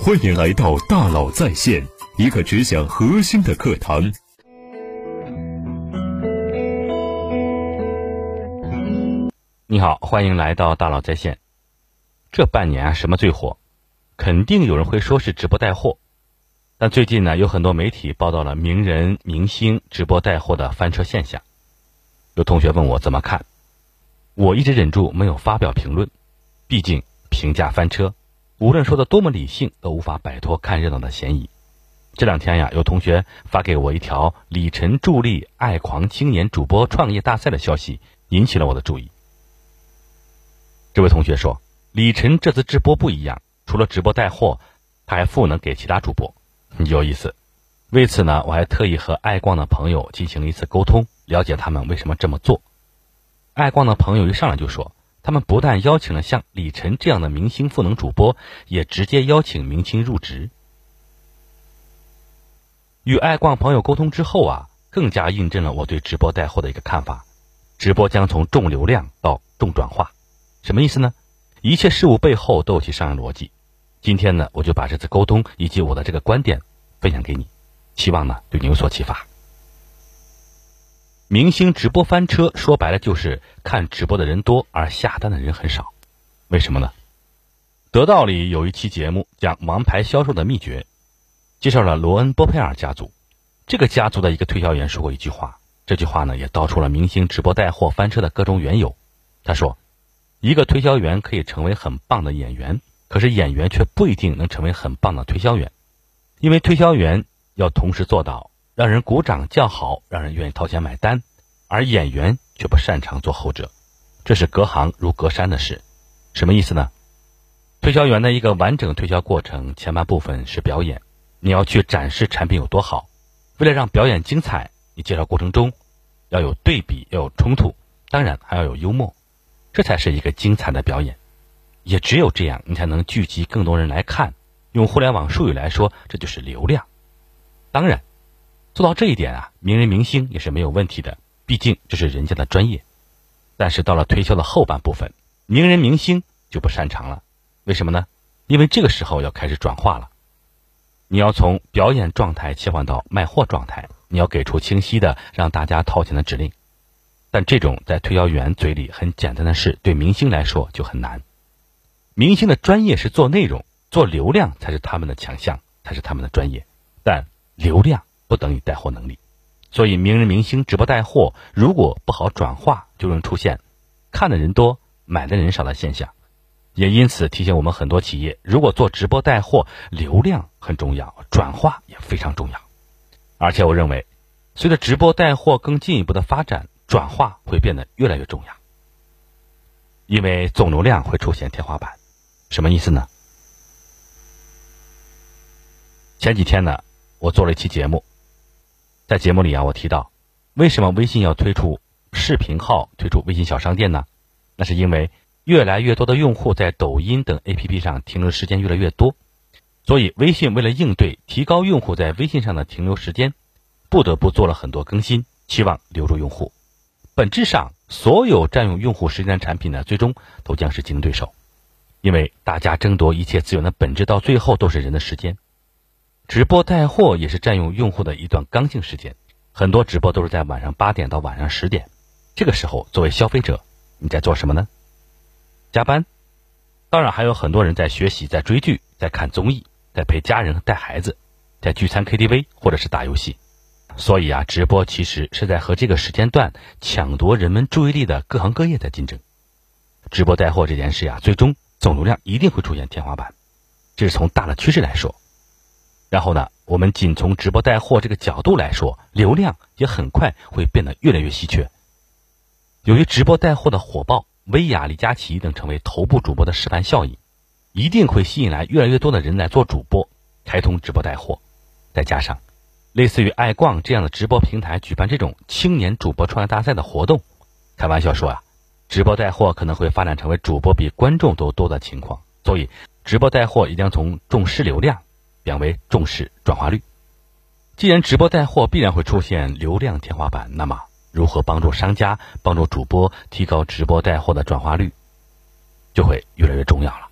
欢迎来到大佬在线，一个只讲核心的课堂。你好，欢迎来到大佬在线。这半年啊，什么最火？肯定有人会说是直播带货，但最近呢，有很多媒体报道了名人明星直播带货的翻车现象。有同学问我怎么看，我一直忍住没有发表评论，毕竟评价翻车，无论说的多么理性，都无法摆脱看热闹的嫌疑。这两天呀，有同学发给我一条李晨助力爱狂青年主播创业大赛的消息，引起了我的注意。这位同学说，李晨这次直播不一样，除了直播带货，他还赋能给其他主播，有意思。为此呢，我还特意和爱逛的朋友进行了一次沟通，了解他们为什么这么做。爱逛的朋友一上来就说，他们不但邀请了像李晨这样的明星赋能主播，也直接邀请明星入职。与爱逛朋友沟通之后啊，更加印证了我对直播带货的一个看法：直播将从重流量到重转化。什么意思呢？一切事物背后都有其商业逻辑。今天呢，我就把这次沟通以及我的这个观点分享给你，希望呢对你有所启发。明星直播翻车，说白了就是看直播的人多，而下单的人很少。为什么呢？得到里有一期节目讲王牌销售的秘诀，介绍了罗恩·波佩尔家族。这个家族的一个推销员说过一句话，这句话呢也道出了明星直播带货翻车的各种缘由。他说。一个推销员可以成为很棒的演员，可是演员却不一定能成为很棒的推销员，因为推销员要同时做到让人鼓掌叫好，让人愿意掏钱买单，而演员却不擅长做后者，这是隔行如隔山的事。什么意思呢？推销员的一个完整推销过程，前半部分是表演，你要去展示产品有多好，为了让表演精彩，你介绍过程中要有对比，要有冲突，当然还要有幽默。这才是一个精彩的表演，也只有这样，你才能聚集更多人来看。用互联网术语来说，这就是流量。当然，做到这一点啊，名人明星也是没有问题的，毕竟这是人家的专业。但是到了推销的后半部分，名人明星就不擅长了。为什么呢？因为这个时候要开始转化了，你要从表演状态切换到卖货状态，你要给出清晰的让大家掏钱的指令。但这种在推销员嘴里很简单的事，对明星来说就很难。明星的专业是做内容、做流量才是他们的强项，才是他们的专业。但流量不等于带货能力，所以名人明星直播带货如果不好转化，就能出现看的人多、买的人少的现象。也因此提醒我们很多企业，如果做直播带货，流量很重要，转化也非常重要。而且我认为，随着直播带货更进一步的发展。转化会变得越来越重要，因为总流量会出现天花板。什么意思呢？前几天呢，我做了一期节目，在节目里啊，我提到为什么微信要推出视频号、推出微信小商店呢？那是因为越来越多的用户在抖音等 APP 上停留时间越来越多，所以微信为了应对提高用户在微信上的停留时间，不得不做了很多更新，期望留住用户。本质上，所有占用用户时间的产品呢，最终都将是竞争对手，因为大家争夺一切资源的本质，到最后都是人的时间。直播带货也是占用用户的一段刚性时间，很多直播都是在晚上八点到晚上十点，这个时候作为消费者，你在做什么呢？加班，当然还有很多人在学习、在追剧、在看综艺、在陪家人、带孩子、在聚餐、KTV 或者是打游戏。所以啊，直播其实是在和这个时间段抢夺人们注意力的各行各业在竞争。直播带货这件事呀，最终总流量一定会出现天花板，这是从大的趋势来说。然后呢，我们仅从直播带货这个角度来说，流量也很快会变得越来越稀缺。由于直播带货的火爆，薇娅、李佳琦等成为头部主播的示范效应，一定会吸引来越来越多的人来做主播，开通直播带货，再加上。类似于爱逛这样的直播平台举办这种青年主播创业大赛的活动，开玩笑说啊，直播带货可能会发展成为主播比观众都多的情况。所以，直播带货一定要从重视流量变为重视转化率。既然直播带货必然会出现流量天花板，那么如何帮助商家、帮助主播提高直播带货的转化率，就会越来越重要了。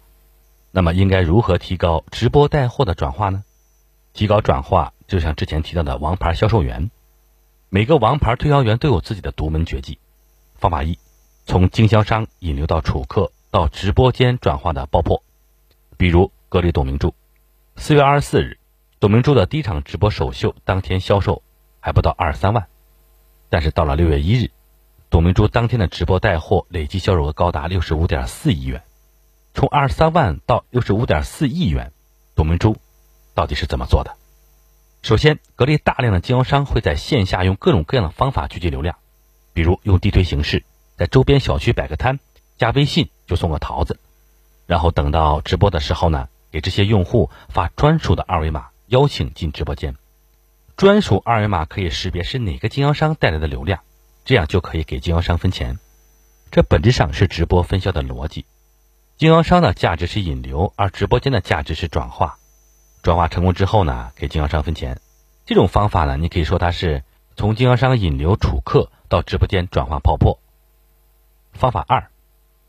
那么应该如何提高直播带货的转化呢？提高转化，就像之前提到的王牌销售员，每个王牌推销员都有自己的独门绝技。方法一，从经销商引流到储客到直播间转化的爆破。比如格力董明珠，四月二十四日，董明珠的第一场直播首秀当天销售还不到二十三万，但是到了六月一日，董明珠当天的直播带货累计销售额高达六十五点四亿元。从二十三万到六十五点四亿元，董明珠到底是怎么做的？首先，格力大量的经销商会在线下用各种各样的方法聚集流量，比如用地推形式，在周边小区摆个摊，加微信就送个桃子，然后等到直播的时候呢，给这些用户发专属的二维码，邀请进直播间。专属二维码可以识别是哪个经销商带来的流量，这样就可以给经销商分钱。这本质上是直播分销的逻辑。经销商的价值是引流，而直播间的价值是转化。转化成功之后呢，给经销商分钱。这种方法呢，你可以说它是从经销商引流储客到直播间转化爆破。方法二，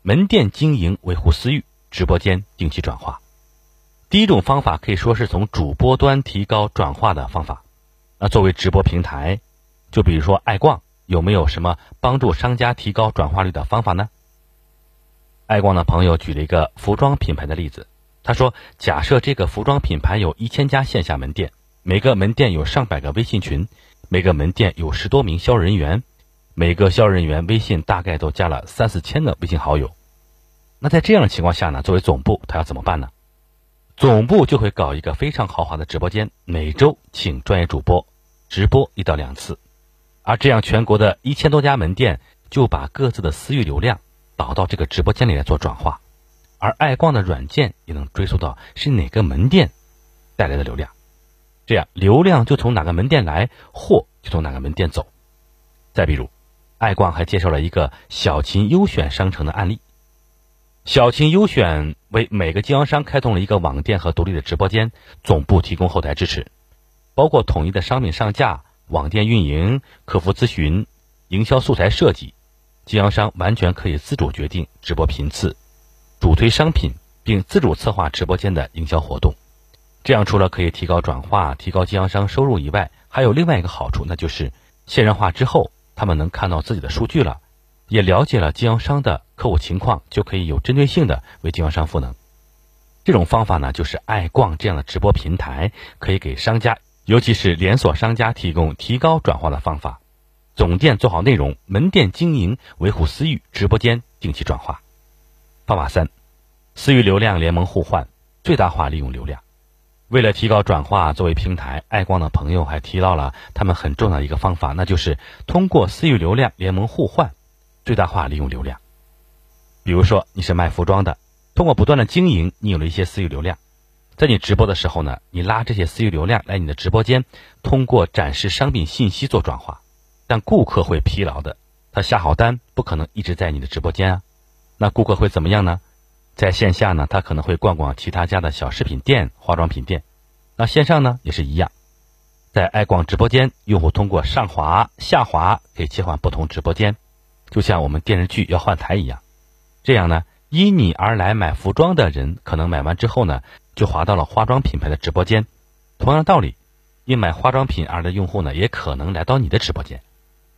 门店经营维护私域，直播间定期转化。第一种方法可以说是从主播端提高转化的方法。那作为直播平台，就比如说爱逛，有没有什么帮助商家提高转化率的方法呢？爱逛的朋友举了一个服装品牌的例子，他说：“假设这个服装品牌有一千家线下门店，每个门店有上百个微信群，每个门店有十多名销售人员，每个销售人员微信大概都加了三四千个微信好友。那在这样的情况下呢，作为总部，他要怎么办呢？总部就会搞一个非常豪华的直播间，每周请专业主播直播一到两次，而这样全国的一千多家门店就把各自的私域流量。”导到这个直播间里来做转化，而爱逛的软件也能追溯到是哪个门店带来的流量，这样流量就从哪个门店来，货就从哪个门店走。再比如，爱逛还介绍了一个小秦优选商城的案例，小秦优选为每个经销商开通了一个网店和独立的直播间，总部提供后台支持，包括统一的商品上架、网店运营、客服咨询、营销素材设计。经销商完全可以自主决定直播频次，主推商品，并自主策划直播间的营销活动。这样除了可以提高转化、提高经销商收入以外，还有另外一个好处，那就是线上化之后，他们能看到自己的数据了，也了解了经销商的客户情况，就可以有针对性的为经销商赋能。这种方法呢，就是爱逛这样的直播平台可以给商家，尤其是连锁商家提供提高转化的方法。总店做好内容，门店经营维护私域，直播间定期转化。方法三，私域流量联盟互换，最大化利用流量。为了提高转化，作为平台，爱逛的朋友还提到了他们很重要的一个方法，那就是通过私域流量联盟互换，最大化利用流量。比如说你是卖服装的，通过不断的经营，你有了一些私域流量，在你直播的时候呢，你拉这些私域流量来你的直播间，通过展示商品信息做转化。但顾客会疲劳的，他下好单不可能一直在你的直播间啊。那顾客会怎么样呢？在线下呢，他可能会逛逛其他家的小饰品店、化妆品店。那线上呢也是一样，在爱逛直播间，用户通过上滑、下滑可以切换不同直播间，就像我们电视剧要换台一样。这样呢，因你而来买服装的人，可能买完之后呢，就滑到了化妆品牌的直播间。同样道理，因买化妆品而来的用户呢，也可能来到你的直播间。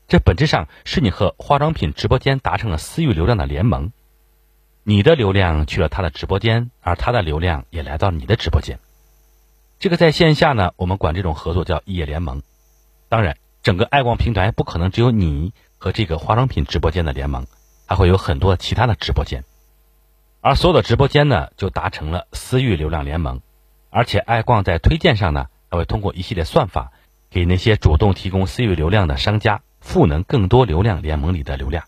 这本质上是你和化妆品直播间达成了私域流量的联盟，你的流量去了他的直播间，而他的流量也来到你的直播间。这个在线下呢，我们管这种合作叫异业联盟。当然，整个爱逛平台不可能只有你和这个化妆品直播间的联盟，还会有很多其他的直播间，而所有的直播间呢，就达成了私域流量联盟。而且，爱逛在推荐上呢，还会通过一系列算法，给那些主动提供私域流量的商家。赋能更多流量联盟里的流量，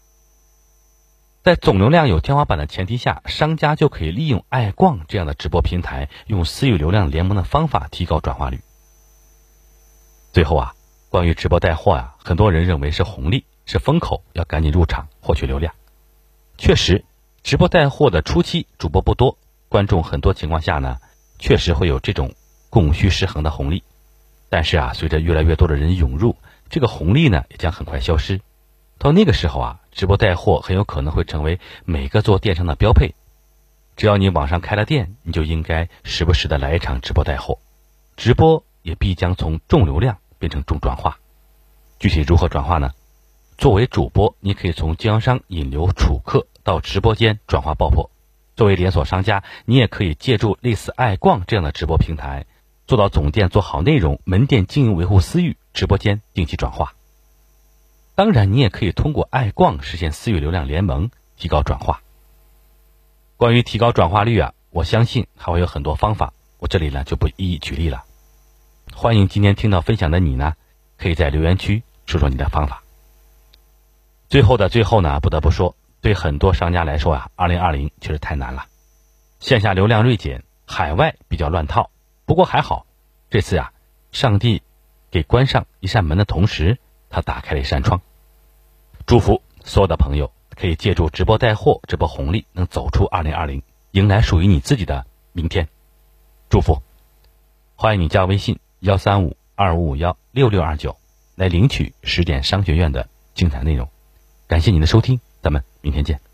在总流量有天花板的前提下，商家就可以利用爱逛这样的直播平台，用私域流量联盟的方法提高转化率。最后啊，关于直播带货啊，很多人认为是红利，是风口，要赶紧入场获取流量。确实，直播带货的初期主播不多，观众很多情况下呢，确实会有这种供需失衡的红利。但是啊，随着越来越多的人涌入，这个红利呢，也将很快消失。到那个时候啊，直播带货很有可能会成为每个做电商的标配。只要你网上开了店，你就应该时不时的来一场直播带货。直播也必将从重流量变成重转化。具体如何转化呢？作为主播，你可以从经销商引流储客到直播间转化爆破；作为连锁商家，你也可以借助类似爱逛这样的直播平台，做到总店做好内容，门店经营维护私域，直播间定期转化。当然，你也可以通过爱逛实现私域流量联盟，提高转化。关于提高转化率啊，我相信还会有很多方法，我这里呢就不一一举例了。欢迎今天听到分享的你呢，可以在留言区说说你的方法。最后的最后呢，不得不说，对很多商家来说啊，二零二零确实太难了，线下流量锐减，海外比较乱套。不过还好，这次呀，上帝给关上一扇门的同时，他打开了一扇窗。祝福所有的朋友。可以借助直播带货这波红利，能走出二零二零，迎来属于你自己的明天。祝福，欢迎你加微信幺三五二五五幺六六二九来领取十点商学院的精彩内容。感谢您的收听，咱们明天见。